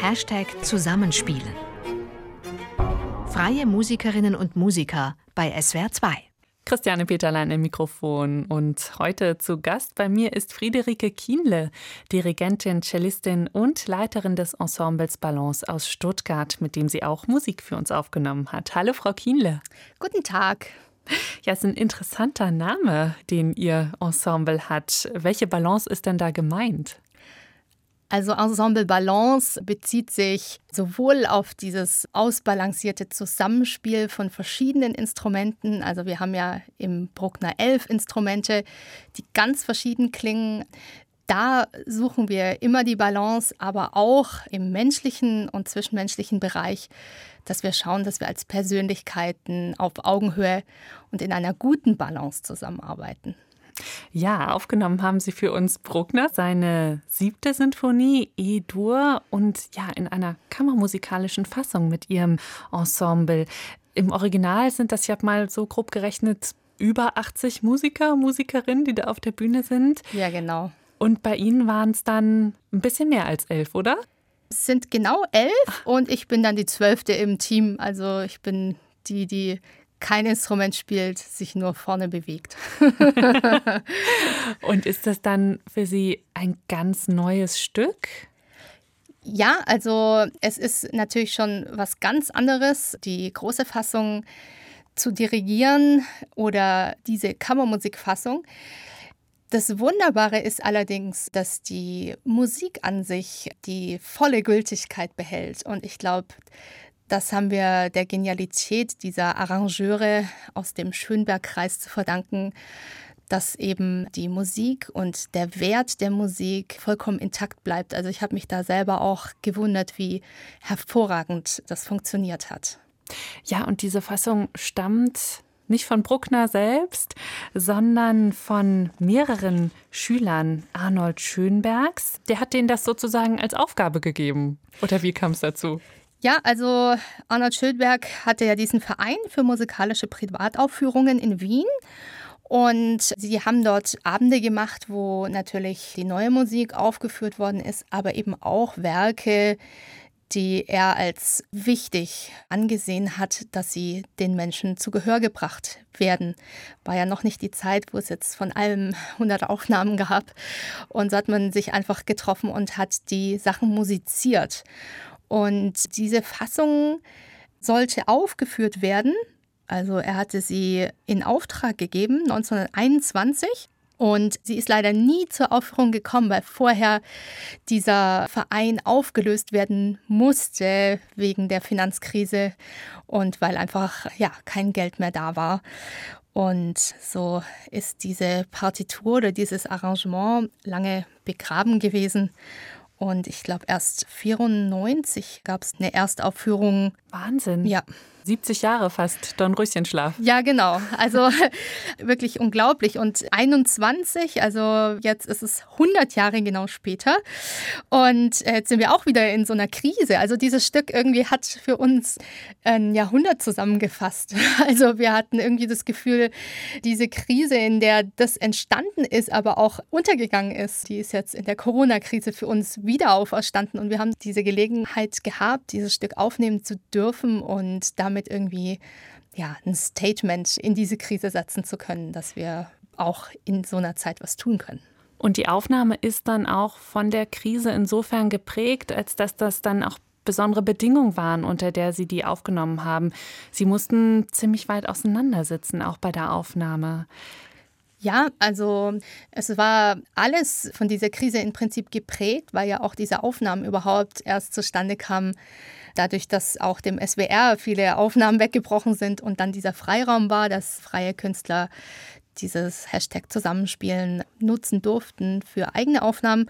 Hashtag Zusammenspielen. Freie Musikerinnen und Musiker bei SWR 2. Christiane Peterlein im Mikrofon und heute zu Gast bei mir ist Friederike Kienle, Dirigentin, Cellistin und Leiterin des Ensembles Balance aus Stuttgart, mit dem sie auch Musik für uns aufgenommen hat. Hallo, Frau Kienle. Guten Tag. Ja, es ist ein interessanter Name, den Ihr Ensemble hat. Welche Balance ist denn da gemeint? Also Ensemble Balance bezieht sich sowohl auf dieses ausbalancierte Zusammenspiel von verschiedenen Instrumenten. Also wir haben ja im Bruckner elf Instrumente, die ganz verschieden klingen. Da suchen wir immer die Balance, aber auch im menschlichen und zwischenmenschlichen Bereich, dass wir schauen, dass wir als Persönlichkeiten auf Augenhöhe und in einer guten Balance zusammenarbeiten. Ja, aufgenommen haben Sie für uns Bruckner seine siebte Sinfonie E-Dur und ja, in einer kammermusikalischen Fassung mit Ihrem Ensemble. Im Original sind das ja mal so grob gerechnet über 80 Musiker, Musikerinnen, die da auf der Bühne sind. Ja, genau. Und bei Ihnen waren es dann ein bisschen mehr als elf, oder? Es sind genau elf und ich bin dann die zwölfte im Team. Also ich bin die, die kein Instrument spielt, sich nur vorne bewegt. und ist das dann für Sie ein ganz neues Stück? Ja, also es ist natürlich schon was ganz anderes, die große Fassung zu dirigieren oder diese Kammermusikfassung. Das Wunderbare ist allerdings, dass die Musik an sich die volle Gültigkeit behält. Und ich glaube, das haben wir der Genialität dieser Arrangeure aus dem Schönbergkreis zu verdanken, dass eben die Musik und der Wert der Musik vollkommen intakt bleibt. Also ich habe mich da selber auch gewundert, wie hervorragend das funktioniert hat. Ja, und diese Fassung stammt nicht von Bruckner selbst, sondern von mehreren Schülern Arnold Schönbergs. Der hat denen das sozusagen als Aufgabe gegeben. Oder wie kam es dazu? Ja, also Arnold Schildberg hatte ja diesen Verein für musikalische Privataufführungen in Wien. Und sie haben dort Abende gemacht, wo natürlich die neue Musik aufgeführt worden ist, aber eben auch Werke, die er als wichtig angesehen hat, dass sie den Menschen zu Gehör gebracht werden. War ja noch nicht die Zeit, wo es jetzt von allem 100 Aufnahmen gab. Und so hat man sich einfach getroffen und hat die Sachen musiziert. Und diese Fassung sollte aufgeführt werden. Also er hatte sie in Auftrag gegeben 1921 und sie ist leider nie zur Aufführung gekommen, weil vorher dieser Verein aufgelöst werden musste wegen der Finanzkrise und weil einfach ja kein Geld mehr da war. Und so ist diese Partitur oder dieses Arrangement lange begraben gewesen. Und ich glaube, erst 94 gab es eine Erstaufführung. Wahnsinn. Ja. 70 Jahre fast Dornröschenschlaf. Ja, genau. Also wirklich unglaublich. Und 21, also jetzt ist es 100 Jahre genau später. Und jetzt sind wir auch wieder in so einer Krise. Also dieses Stück irgendwie hat für uns ein Jahrhundert zusammengefasst. Also wir hatten irgendwie das Gefühl, diese Krise, in der das entstanden ist, aber auch untergegangen ist, die ist jetzt in der Corona-Krise für uns wieder auferstanden. Und wir haben diese Gelegenheit gehabt, dieses Stück aufnehmen zu dürfen und damit damit irgendwie ja, ein Statement in diese Krise setzen zu können, dass wir auch in so einer Zeit was tun können. Und die Aufnahme ist dann auch von der Krise insofern geprägt, als dass das dann auch besondere Bedingungen waren, unter der Sie die aufgenommen haben. Sie mussten ziemlich weit auseinandersitzen, auch bei der Aufnahme. Ja, also es war alles von dieser Krise im Prinzip geprägt, weil ja auch diese Aufnahmen überhaupt erst zustande kamen, dadurch, dass auch dem SWR viele Aufnahmen weggebrochen sind und dann dieser Freiraum war, dass freie Künstler dieses Hashtag Zusammenspielen nutzen durften für eigene Aufnahmen.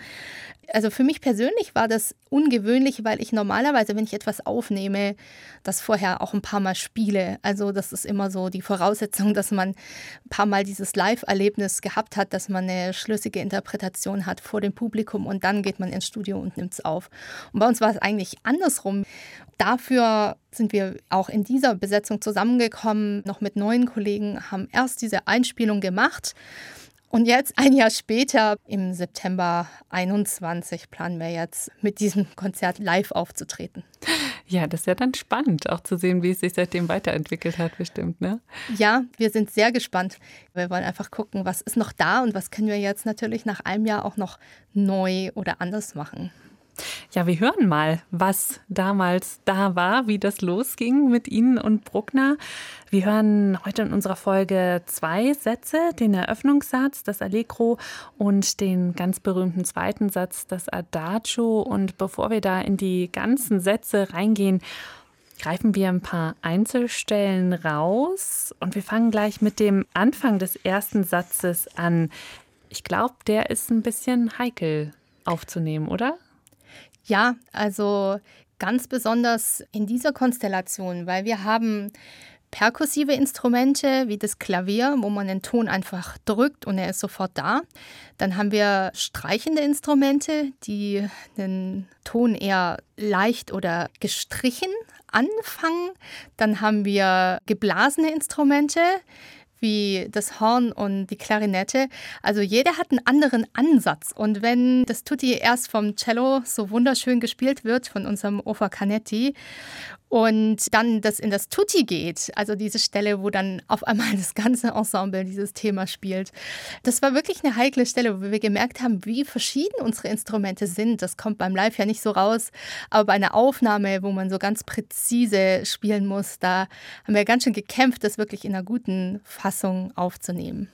Also für mich persönlich war das ungewöhnlich, weil ich normalerweise, wenn ich etwas aufnehme, das vorher auch ein paar Mal spiele. Also das ist immer so die Voraussetzung, dass man ein paar Mal dieses Live-Erlebnis gehabt hat, dass man eine schlüssige Interpretation hat vor dem Publikum und dann geht man ins Studio und nimmt es auf. Und bei uns war es eigentlich andersrum. Dafür sind wir auch in dieser Besetzung zusammengekommen, noch mit neuen Kollegen, haben erst diese Einspielung gemacht Und jetzt, ein Jahr später, im September 21, planen wir jetzt mit diesem Konzert live aufzutreten. Ja, das ist ja dann spannend, auch zu sehen, wie es sich seitdem weiterentwickelt hat, bestimmt, ne? Ja, wir sind sehr gespannt. Wir wollen einfach gucken, was ist noch da und was können wir jetzt natürlich nach einem Jahr auch noch neu oder anders machen. Ja, wir hören mal, was damals da war, wie das losging mit Ihnen und Bruckner. Wir hören heute in unserer Folge zwei Sätze, den Eröffnungssatz, das Allegro und den ganz berühmten zweiten Satz, das Adagio. Und bevor wir da in die ganzen Sätze reingehen, greifen wir ein paar Einzelstellen raus und wir fangen gleich mit dem Anfang des ersten Satzes an. Ich glaube, der ist ein bisschen heikel aufzunehmen, oder? Ja, also ganz besonders in dieser Konstellation, weil wir haben perkussive Instrumente wie das Klavier, wo man den Ton einfach drückt und er ist sofort da. Dann haben wir streichende Instrumente, die den Ton eher leicht oder gestrichen anfangen. Dann haben wir geblasene Instrumente, wie das Horn und die Klarinette. Also jeder hat einen anderen Ansatz. Und wenn das Tutti erst vom Cello so wunderschön gespielt wird, von unserem Ofa Canetti, und dann das in das Tutti geht, also diese Stelle, wo dann auf einmal das ganze Ensemble dieses Thema spielt. Das war wirklich eine heikle Stelle, wo wir gemerkt haben, wie verschieden unsere Instrumente sind. Das kommt beim Live ja nicht so raus, aber bei einer Aufnahme, wo man so ganz präzise spielen muss, da haben wir ganz schön gekämpft, das wirklich in einer guten Fassung aufzunehmen.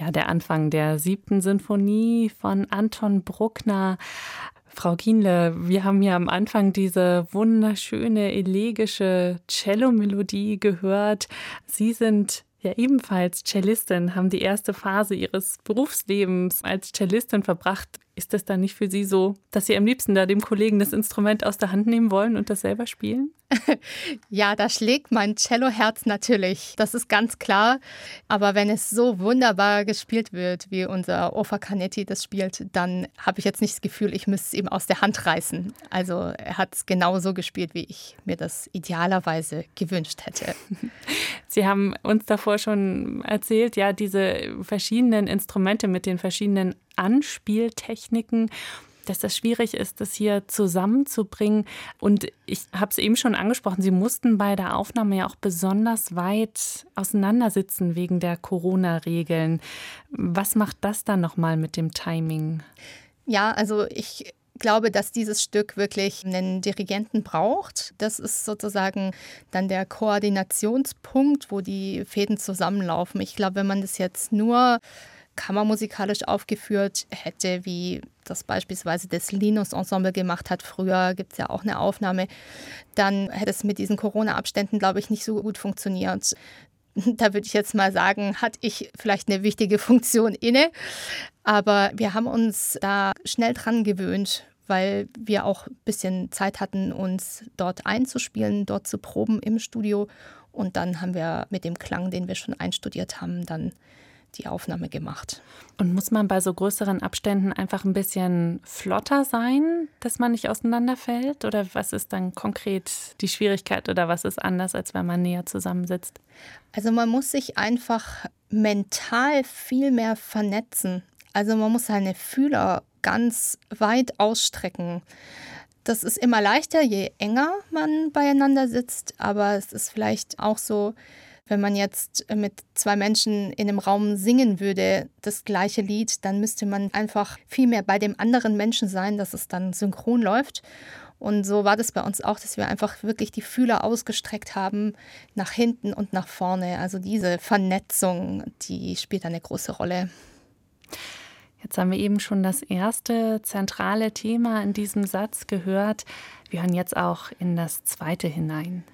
Ja, der Anfang der siebten Sinfonie von Anton Bruckner. Frau Kienle, wir haben ja am Anfang diese wunderschöne elegische Cello-Melodie gehört. Sie sind ja ebenfalls Cellistin, haben die erste Phase ihres Berufslebens als Cellistin verbracht. Ist das dann nicht für Sie so, dass Sie am liebsten da dem Kollegen das Instrument aus der Hand nehmen wollen und das selber spielen? ja, da schlägt mein Celloherz natürlich. Das ist ganz klar. Aber wenn es so wunderbar gespielt wird, wie unser Ofa Canetti das spielt, dann habe ich jetzt nicht das Gefühl, ich müsste es ihm aus der Hand reißen. Also er hat es genauso gespielt, wie ich mir das idealerweise gewünscht hätte. Sie haben uns davor schon erzählt, ja, diese verschiedenen Instrumente mit den verschiedenen Anspieltechniken dass das schwierig ist, das hier zusammenzubringen. Und ich habe es eben schon angesprochen, Sie mussten bei der Aufnahme ja auch besonders weit auseinandersitzen wegen der Corona-Regeln. Was macht das dann nochmal mit dem Timing? Ja, also ich glaube, dass dieses Stück wirklich einen Dirigenten braucht. Das ist sozusagen dann der Koordinationspunkt, wo die Fäden zusammenlaufen. Ich glaube, wenn man das jetzt nur kammermusikalisch aufgeführt hätte, wie das beispielsweise das Linus-Ensemble gemacht hat. Früher gibt es ja auch eine Aufnahme. Dann hätte es mit diesen Corona-Abständen, glaube ich, nicht so gut funktioniert. Da würde ich jetzt mal sagen, hatte ich vielleicht eine wichtige Funktion inne. Aber wir haben uns da schnell dran gewöhnt, weil wir auch ein bisschen Zeit hatten, uns dort einzuspielen, dort zu proben im Studio. Und dann haben wir mit dem Klang, den wir schon einstudiert haben, dann die Aufnahme gemacht. Und muss man bei so größeren Abständen einfach ein bisschen flotter sein, dass man nicht auseinanderfällt? Oder was ist dann konkret die Schwierigkeit oder was ist anders, als wenn man näher zusammensitzt? Also man muss sich einfach mental viel mehr vernetzen. Also man muss seine Fühler ganz weit ausstrecken. Das ist immer leichter, je enger man beieinander sitzt, aber es ist vielleicht auch so, wenn man jetzt mit zwei Menschen in einem Raum singen würde, das gleiche Lied, dann müsste man einfach viel mehr bei dem anderen Menschen sein, dass es dann synchron läuft. Und so war das bei uns auch, dass wir einfach wirklich die Fühler ausgestreckt haben nach hinten und nach vorne. Also diese Vernetzung, die spielt eine große Rolle. Jetzt haben wir eben schon das erste zentrale Thema in diesem Satz gehört. Wir hören jetzt auch in das zweite hinein.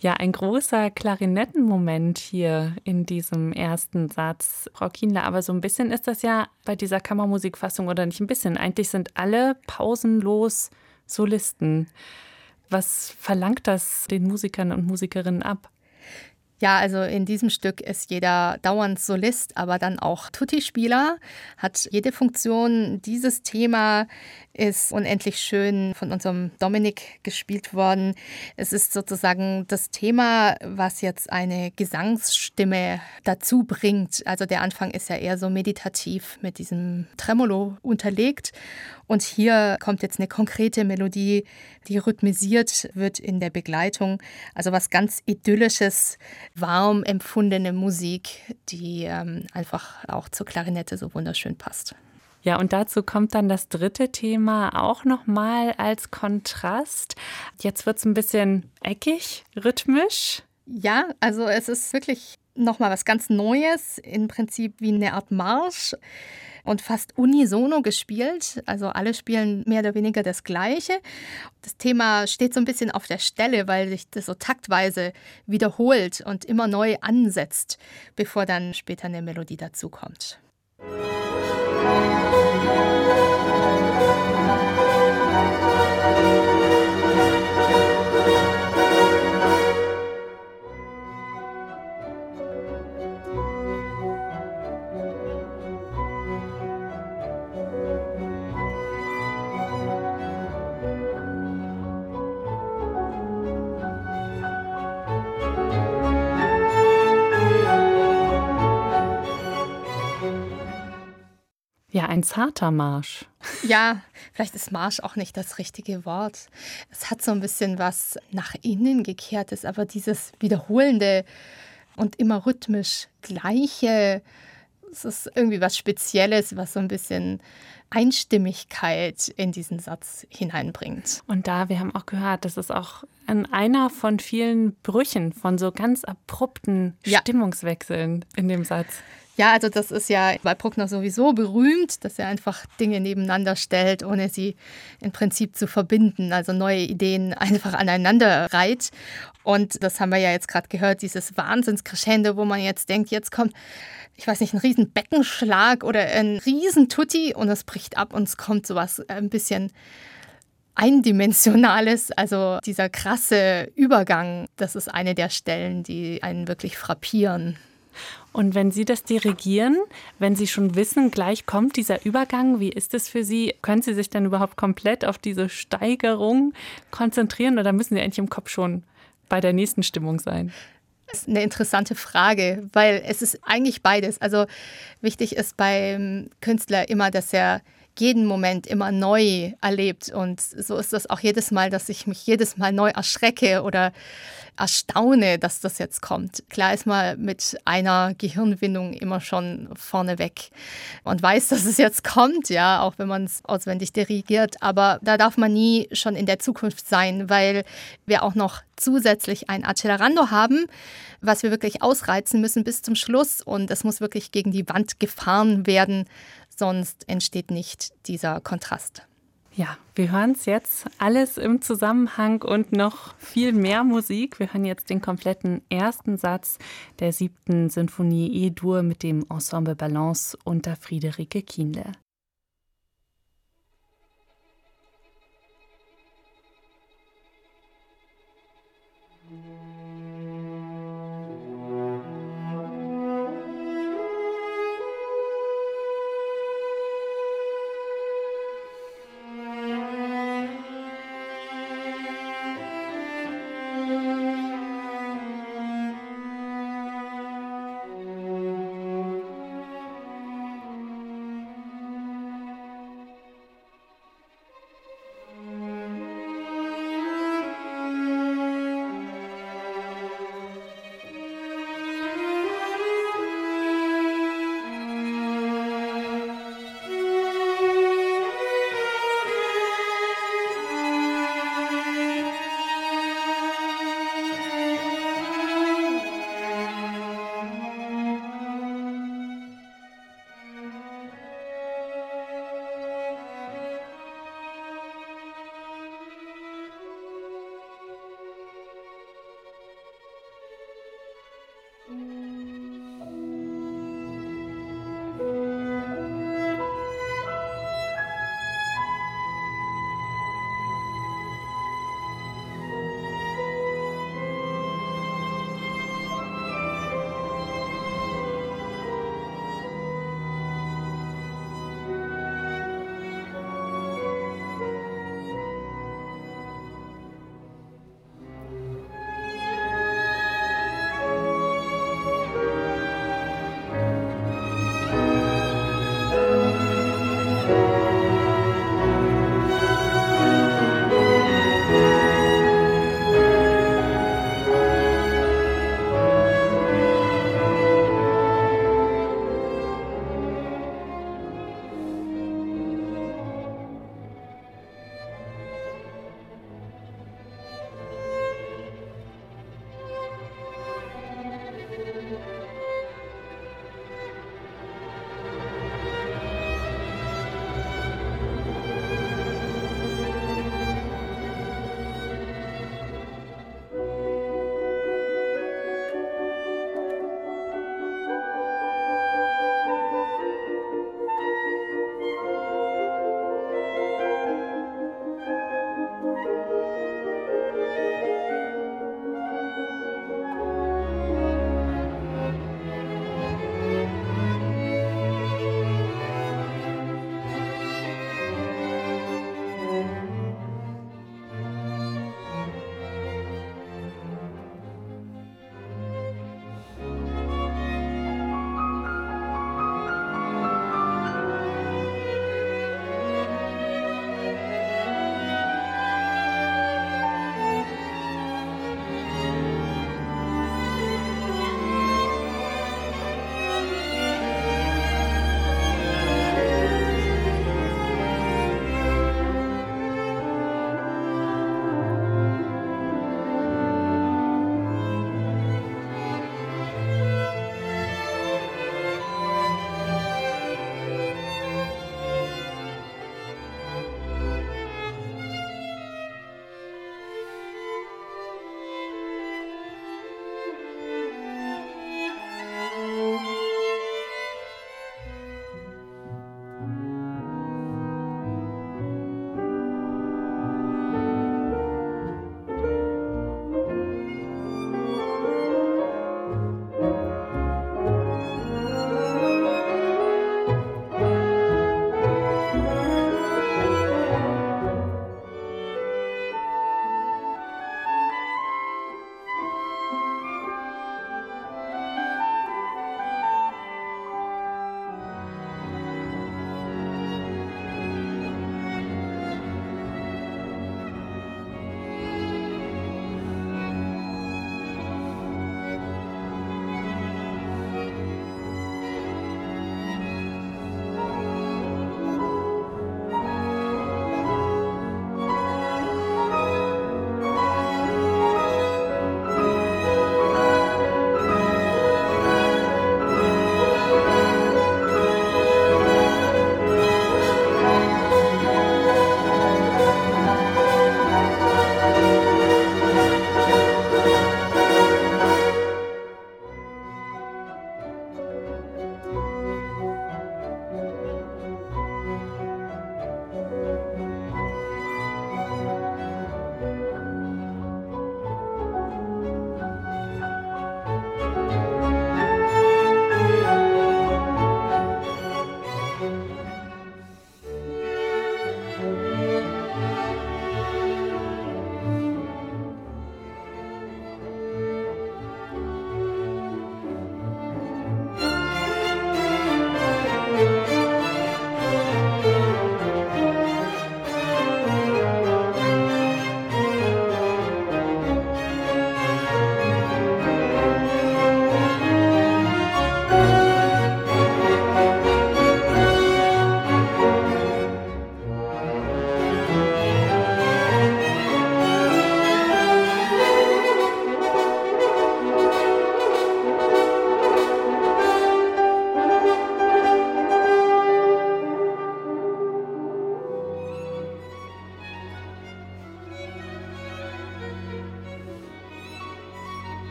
Ja, ein großer Klarinettenmoment hier in diesem ersten Satz, Frau Kienler. Aber so ein bisschen ist das ja bei dieser Kammermusikfassung oder nicht ein bisschen. Eigentlich sind alle pausenlos Solisten. Was verlangt das den Musikern und Musikerinnen ab? Ja, also in diesem Stück ist jeder dauernd Solist, aber dann auch Tutti-Spieler, hat jede Funktion. Dieses Thema ist unendlich schön von unserem Dominik gespielt worden. Es ist sozusagen das Thema, was jetzt eine Gesangsstimme dazu bringt. Also der Anfang ist ja eher so meditativ mit diesem Tremolo unterlegt. Und hier kommt jetzt eine konkrete Melodie, die rhythmisiert wird in der Begleitung. Also was ganz idyllisches, warm empfundene Musik, die ähm, einfach auch zur Klarinette so wunderschön passt. Ja, und dazu kommt dann das dritte Thema auch nochmal als Kontrast. Jetzt wird es ein bisschen eckig, rhythmisch. Ja, also es ist wirklich nochmal was ganz Neues, im Prinzip wie eine Art Marsch und fast unisono gespielt. Also alle spielen mehr oder weniger das Gleiche. Das Thema steht so ein bisschen auf der Stelle, weil sich das so taktweise wiederholt und immer neu ansetzt, bevor dann später eine Melodie dazukommt. Musik oh Ja, ein zarter Marsch. Ja, vielleicht ist Marsch auch nicht das richtige Wort. Es hat so ein bisschen was nach innen gekehrtes, aber dieses wiederholende und immer rhythmisch gleiche, es ist irgendwie was Spezielles, was so ein bisschen Einstimmigkeit in diesen Satz hineinbringt. Und da, wir haben auch gehört, das ist auch an einer von vielen Brüchen, von so ganz abrupten ja. Stimmungswechseln in dem Satz. Ja, also das ist ja bei Bruckner sowieso berühmt, dass er einfach Dinge nebeneinander stellt, ohne sie im Prinzip zu verbinden, also neue Ideen einfach aneinander reiht. Und das haben wir ja jetzt gerade gehört, dieses Wahnsinnscrescendo, wo man jetzt denkt, jetzt kommt, ich weiß nicht, ein riesen Beckenschlag oder ein riesen Tutti und es bricht ab und es kommt sowas ein bisschen eindimensionales, also dieser krasse Übergang, das ist eine der Stellen, die einen wirklich frappieren. Und wenn Sie das dirigieren, wenn Sie schon wissen, gleich kommt dieser Übergang, wie ist es für Sie? Können Sie sich dann überhaupt komplett auf diese Steigerung konzentrieren oder müssen Sie eigentlich im Kopf schon bei der nächsten Stimmung sein? Das ist eine interessante Frage, weil es ist eigentlich beides. Also wichtig ist beim Künstler immer, dass er jeden Moment immer neu erlebt. Und so ist das auch jedes Mal, dass ich mich jedes Mal neu erschrecke oder erstaune, dass das jetzt kommt. Klar ist man mit einer Gehirnwindung immer schon vorneweg und weiß, dass es jetzt kommt, ja, auch wenn man es auswendig dirigiert. Aber da darf man nie schon in der Zukunft sein, weil wir auch noch zusätzlich ein Accelerando haben, was wir wirklich ausreizen müssen bis zum Schluss. Und es muss wirklich gegen die Wand gefahren werden, sonst entsteht nicht dieser Kontrast. Ja, wir hören es jetzt alles im Zusammenhang und noch viel mehr Musik. Wir hören jetzt den kompletten ersten Satz der siebten Sinfonie E-Dur mit dem Ensemble Balance unter Friederike Kienle.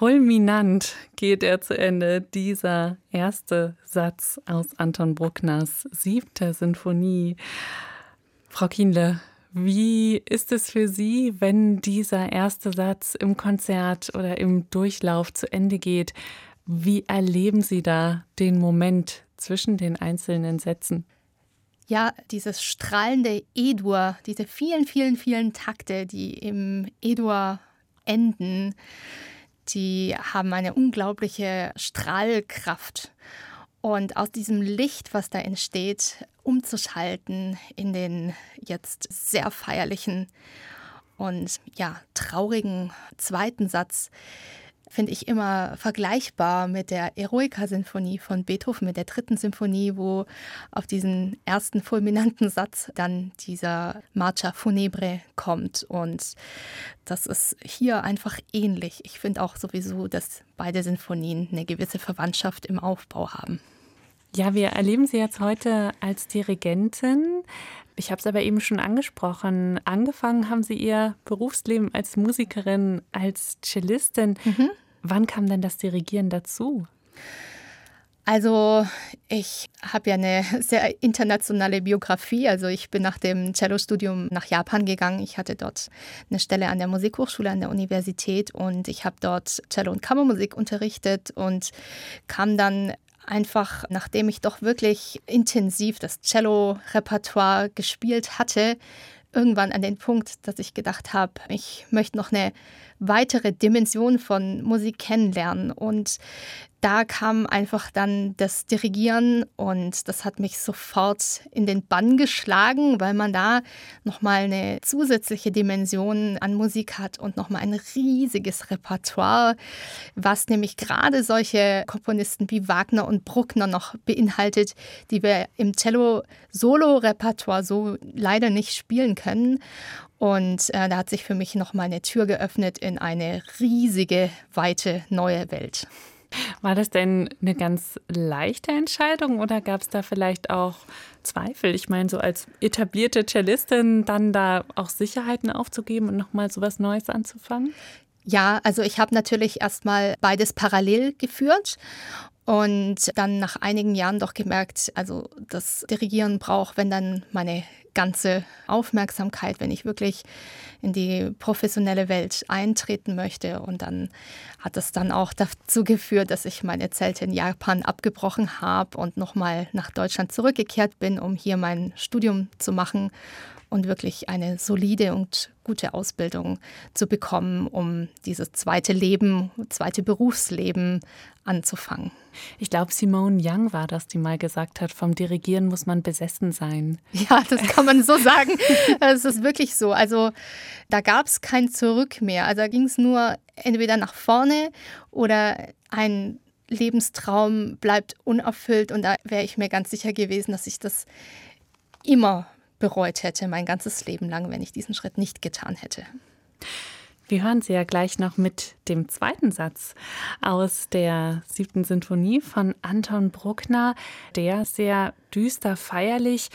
Fulminant geht er zu Ende, dieser erste Satz aus Anton Bruckners siebter Sinfonie. Frau Kienle, wie ist es für Sie, wenn dieser erste Satz im Konzert oder im Durchlauf zu Ende geht? Wie erleben Sie da den Moment zwischen den einzelnen Sätzen? Ja, dieses strahlende E-Dur, diese vielen, vielen, vielen Takte, die im E-Dur enden, die haben eine unglaubliche Strahlkraft. Und aus diesem Licht, was da entsteht, umzuschalten in den jetzt sehr feierlichen und ja, traurigen zweiten Satz, finde ich immer vergleichbar mit der Eroica-Sinfonie von Beethoven, mit der dritten Sinfonie, wo auf diesen ersten fulminanten Satz dann dieser Marcia Funebre kommt. Und das ist hier einfach ähnlich. Ich finde auch sowieso, dass beide Sinfonien eine gewisse Verwandtschaft im Aufbau haben. Ja, wir erleben Sie jetzt heute als Dirigentin. Ich habe es aber eben schon angesprochen. Angefangen haben Sie Ihr Berufsleben als Musikerin, als Cellistin. Mhm. Wann kam denn das Dirigieren dazu? Also ich habe ja eine sehr internationale Biografie. Also ich bin nach dem Cello-Studium nach Japan gegangen. Ich hatte dort eine Stelle an der Musikhochschule an der Universität und ich habe dort Cello und Kammermusik unterrichtet und kam dann einfach, nachdem ich doch wirklich intensiv das Cello-Repertoire gespielt hatte, irgendwann an den Punkt, dass ich gedacht habe, ich möchte noch eine weitere Dimension von Musik kennenlernen. Und da kam einfach dann das Dirigieren und das hat mich sofort in den Bann geschlagen, weil man da nochmal eine zusätzliche Dimension an Musik hat und nochmal ein riesiges Repertoire, was nämlich gerade solche Komponisten wie Wagner und Bruckner noch beinhaltet, die wir im Cello-Solo-Repertoire so leider nicht spielen können. Und äh, da hat sich für mich nochmal eine Tür geöffnet in eine riesige, weite, neue Welt. War das denn eine ganz leichte Entscheidung oder gab es da vielleicht auch Zweifel? Ich meine, so als etablierte Cellistin dann da auch Sicherheiten aufzugeben und nochmal so was Neues anzufangen? Ja, also ich habe natürlich erstmal beides parallel geführt und dann nach einigen Jahren doch gemerkt, also das Dirigieren braucht, wenn dann meine ganze Aufmerksamkeit, wenn ich wirklich in die professionelle Welt eintreten möchte. Und dann hat es dann auch dazu geführt, dass ich meine Zelte in Japan abgebrochen habe und nochmal nach Deutschland zurückgekehrt bin, um hier mein Studium zu machen und wirklich eine solide und gute Ausbildung zu bekommen, um dieses zweite Leben, zweite Berufsleben anzufangen. Ich glaube, Simone Young war das, die mal gesagt hat, vom Dirigieren muss man besessen sein. Ja, das kann man so sagen. Es ist wirklich so. Also da gab es kein Zurück mehr. Also da ging es nur entweder nach vorne oder ein Lebenstraum bleibt unerfüllt. Und da wäre ich mir ganz sicher gewesen, dass ich das immer bereut hätte, mein ganzes Leben lang, wenn ich diesen Schritt nicht getan hätte. Wir hören Sie ja gleich noch mit dem zweiten Satz aus der siebten Sinfonie von Anton Bruckner, der sehr düster feierlich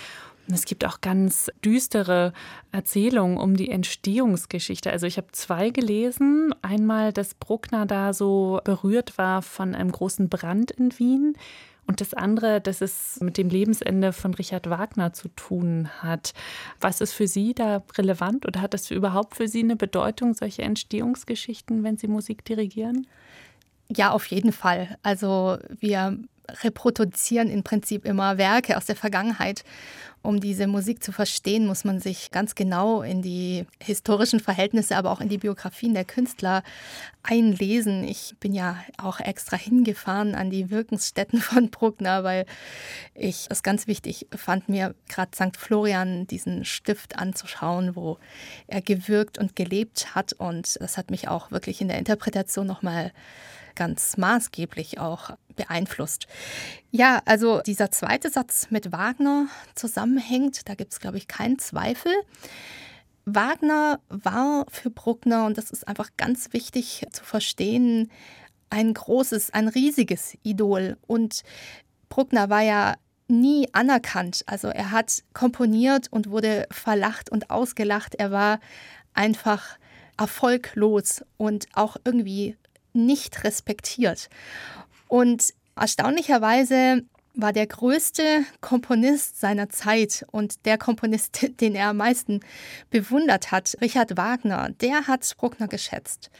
es gibt auch ganz düstere Erzählungen um die Entstehungsgeschichte. Also ich habe zwei gelesen. Einmal, dass Bruckner da so berührt war von einem großen Brand in Wien und das andere, dass es mit dem Lebensende von Richard Wagner zu tun hat. Was ist für Sie da relevant oder hat das überhaupt für Sie eine Bedeutung, solche Entstehungsgeschichten, wenn Sie Musik dirigieren? Ja, auf jeden Fall. Also wir reproduzieren im Prinzip immer Werke aus der Vergangenheit. Um diese Musik zu verstehen, muss man sich ganz genau in die historischen Verhältnisse, aber auch in die Biografien der Künstler einlesen. Ich bin ja auch extra hingefahren an die Wirkungsstätten von Bruckner, weil ich es ganz wichtig fand, mir gerade St. Florian diesen Stift anzuschauen, wo er gewirkt und gelebt hat. Und das hat mich auch wirklich in der Interpretation nochmal ganz maßgeblich auch beeinflusst. Ja, also dieser zweite Satz mit Wagner zusammenhängt, da gibt es, glaube ich, keinen Zweifel. Wagner war für Bruckner, und das ist einfach ganz wichtig zu verstehen, ein großes, ein riesiges Idol. Und Bruckner war ja nie anerkannt. Also er hat komponiert und wurde verlacht und ausgelacht. Er war einfach erfolglos und auch irgendwie nicht respektiert. Und erstaunlicherweise war der größte Komponist seiner Zeit und der Komponist, den er am meisten bewundert hat, Richard Wagner, der hat Bruckner geschätzt.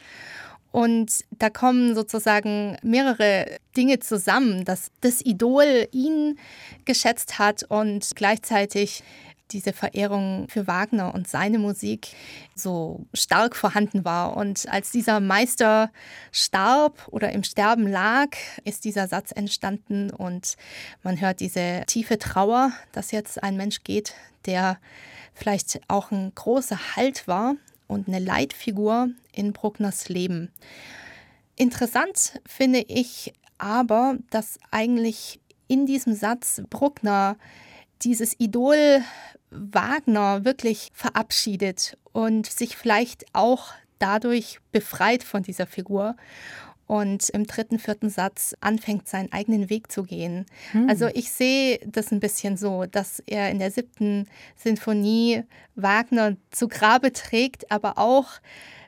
Und da kommen sozusagen mehrere Dinge zusammen, dass das Idol ihn geschätzt hat und gleichzeitig diese Verehrung für Wagner und seine Musik so stark vorhanden war. Und als dieser Meister starb oder im Sterben lag, ist dieser Satz entstanden und man hört diese tiefe Trauer, dass jetzt ein Mensch geht, der vielleicht auch ein großer Halt war und eine Leitfigur in Bruckners Leben. Interessant finde ich aber, dass eigentlich in diesem Satz Bruckner dieses Idol Wagner wirklich verabschiedet und sich vielleicht auch dadurch befreit von dieser Figur und im dritten, vierten Satz anfängt, seinen eigenen Weg zu gehen. Hm. Also ich sehe das ein bisschen so, dass er in der siebten Sinfonie Wagner zu Grabe trägt, aber auch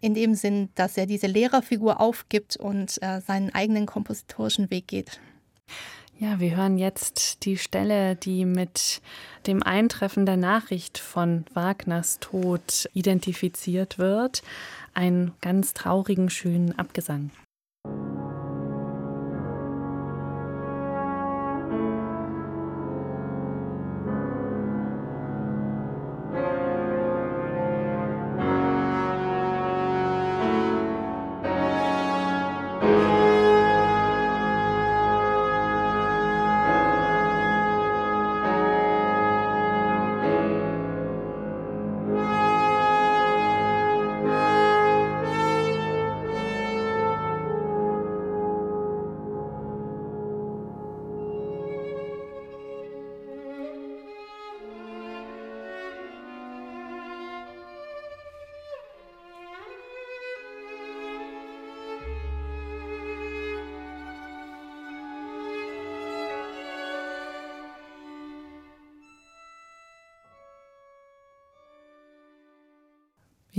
in dem Sinn, dass er diese Lehrerfigur aufgibt und äh, seinen eigenen kompositorischen Weg geht. Ja, wir hören jetzt die Stelle, die mit dem Eintreffen der Nachricht von Wagners Tod identifiziert wird. Einen ganz traurigen, schönen Abgesang.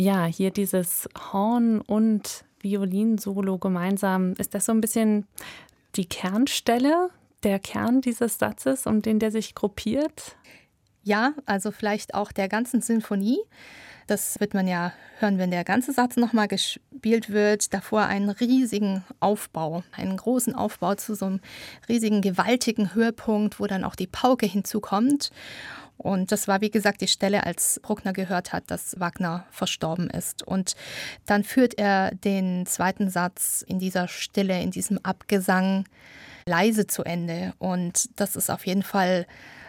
Ja, hier dieses Horn- und Violinsolo gemeinsam. Ist das so ein bisschen die Kernstelle, der Kern dieses Satzes, um den der sich gruppiert? Ja, also vielleicht auch der ganzen Sinfonie. Das wird man ja hören, wenn der ganze Satz nochmal gespielt wird. Davor einen riesigen Aufbau, einen großen Aufbau zu so einem riesigen, gewaltigen Höhepunkt, wo dann auch die Pauke hinzukommt. Und das war, wie gesagt, die Stelle, als Bruckner gehört hat, dass Wagner verstorben ist. Und dann führt er den zweiten Satz in dieser Stille, in diesem Abgesang leise zu Ende. Und das ist auf jeden Fall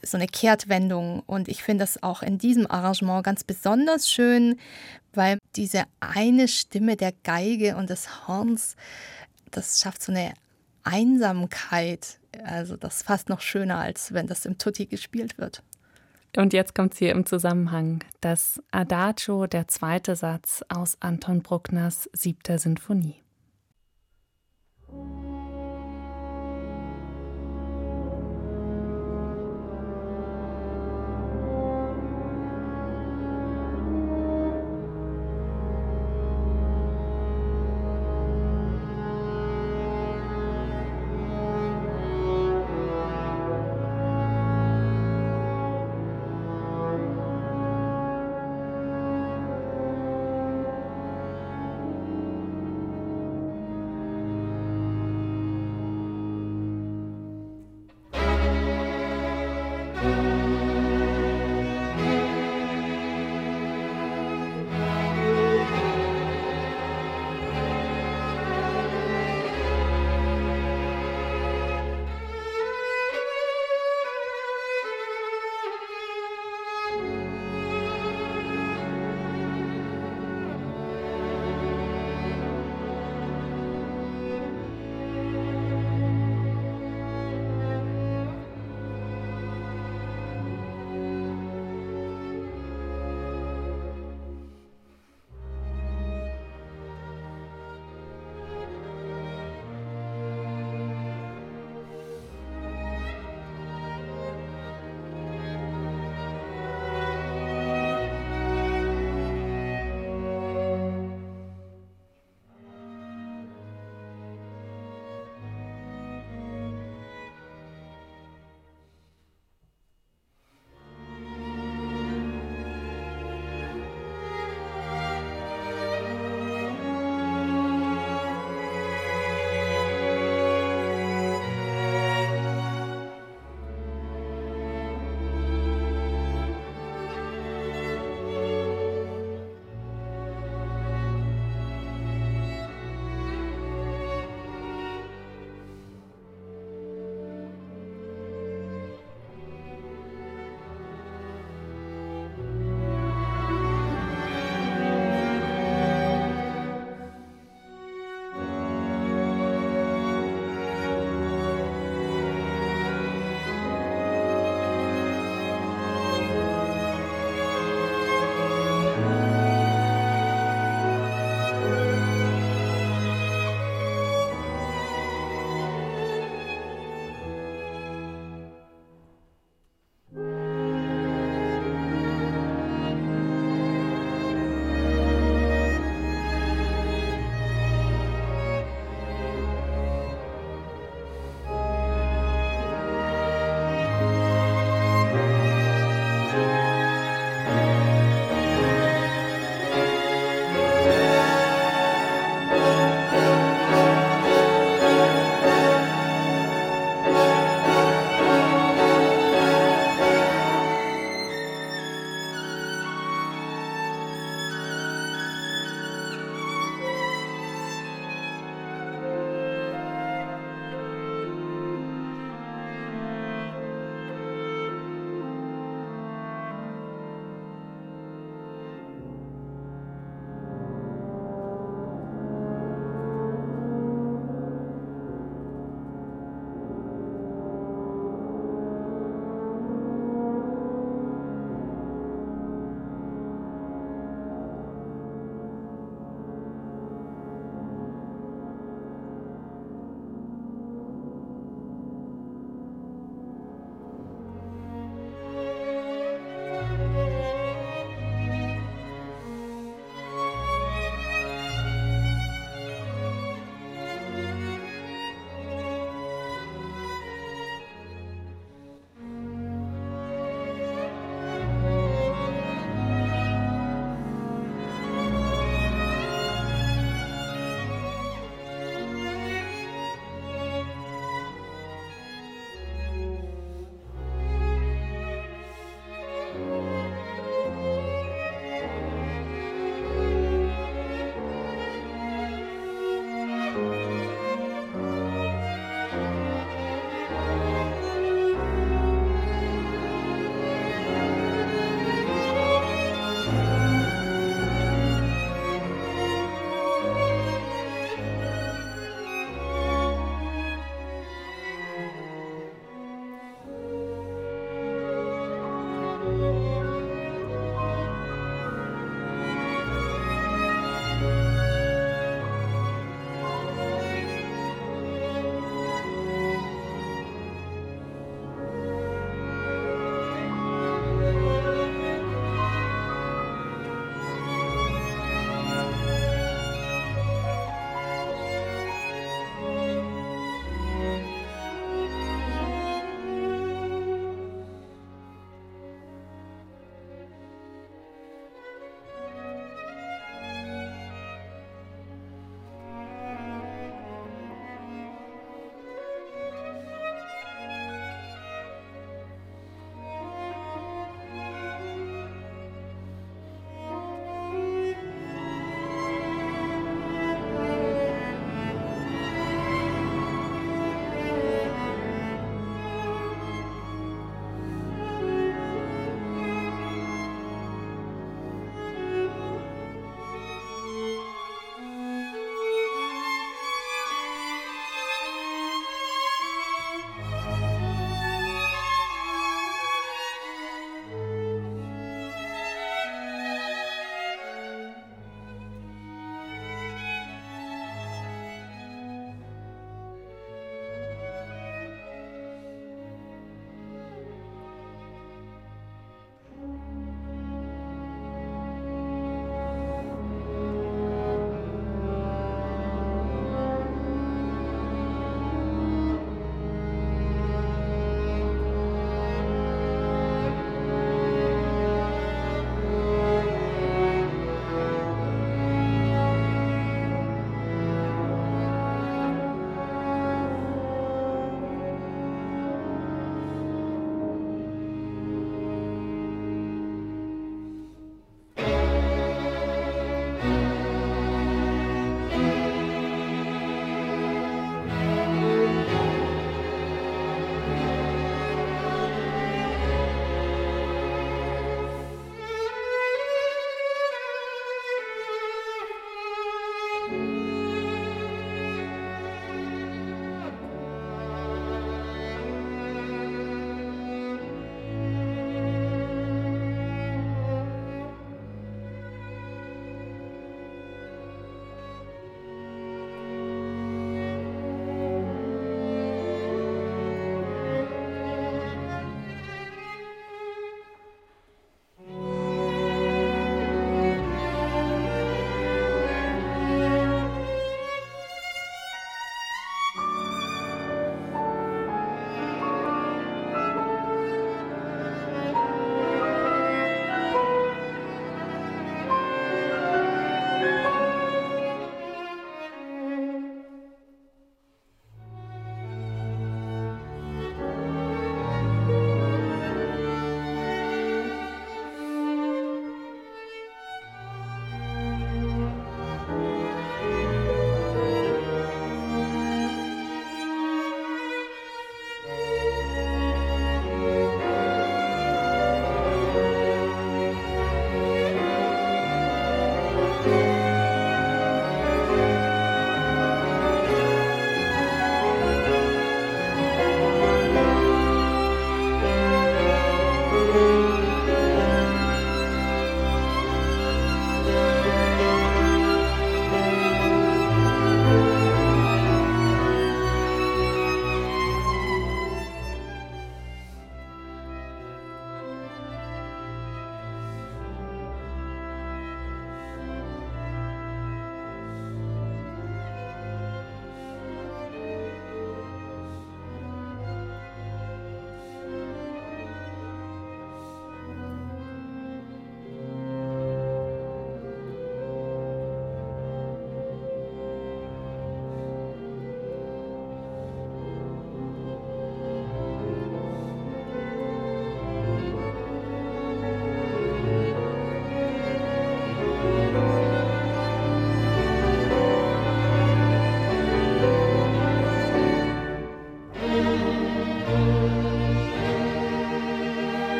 so eine Kehrtwendung. Und ich finde das auch in diesem Arrangement ganz besonders schön, weil diese eine Stimme der Geige und des Horns, das schafft so eine Einsamkeit. Also das ist fast noch schöner, als wenn das im Tutti gespielt wird. Und jetzt kommt hier im Zusammenhang das Adagio, der zweite Satz aus Anton Bruckners siebter Sinfonie.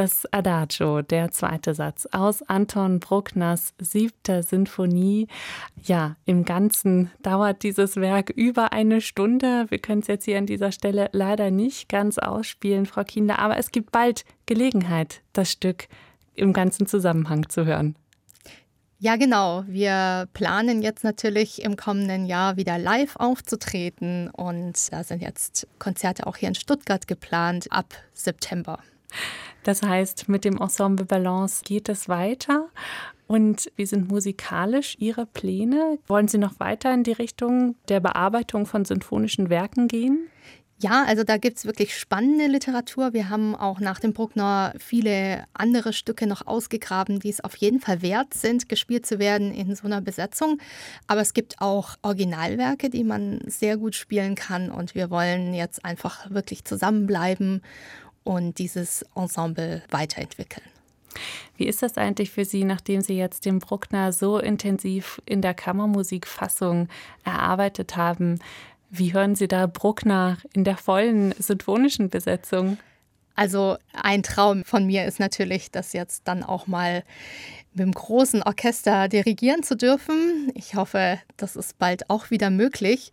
Das Adagio, der zweite Satz aus Anton Bruckners siebter Sinfonie. Ja, im Ganzen dauert dieses Werk über eine Stunde. Wir können es jetzt hier an dieser Stelle leider nicht ganz ausspielen, Frau Kinder, aber es gibt bald Gelegenheit, das Stück im ganzen Zusammenhang zu hören. Ja, genau. Wir planen jetzt natürlich im kommenden Jahr wieder live aufzutreten und da sind jetzt Konzerte auch hier in Stuttgart geplant ab September. Das heißt, mit dem Ensemble Balance geht es weiter. Und wie sind musikalisch Ihre Pläne? Wollen Sie noch weiter in die Richtung der Bearbeitung von sinfonischen Werken gehen? Ja, also da gibt es wirklich spannende Literatur. Wir haben auch nach dem Bruckner viele andere Stücke noch ausgegraben, die es auf jeden Fall wert sind, gespielt zu werden in so einer Besetzung. Aber es gibt auch Originalwerke, die man sehr gut spielen kann. Und wir wollen jetzt einfach wirklich zusammenbleiben und dieses Ensemble weiterentwickeln. Wie ist das eigentlich für Sie, nachdem Sie jetzt den Bruckner so intensiv in der Kammermusikfassung erarbeitet haben? Wie hören Sie da Bruckner in der vollen sinfonischen Besetzung? Also ein Traum von mir ist natürlich, das jetzt dann auch mal mit dem großen Orchester dirigieren zu dürfen. Ich hoffe, das ist bald auch wieder möglich.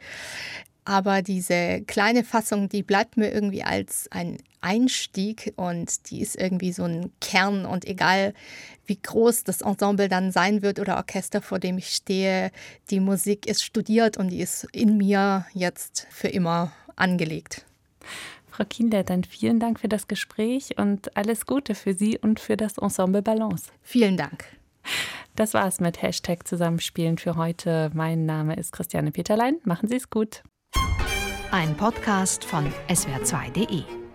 Aber diese kleine Fassung, die bleibt mir irgendwie als ein Einstieg und die ist irgendwie so ein Kern. Und egal wie groß das Ensemble dann sein wird oder Orchester, vor dem ich stehe, die Musik ist studiert und die ist in mir jetzt für immer angelegt. Frau Kinder, dann vielen Dank für das Gespräch und alles Gute für Sie und für das Ensemble Balance. Vielen Dank. Das war's mit Hashtag Zusammenspielen für heute. Mein Name ist Christiane Peterlein. Machen Sie es gut. Ein Podcast von swr2.de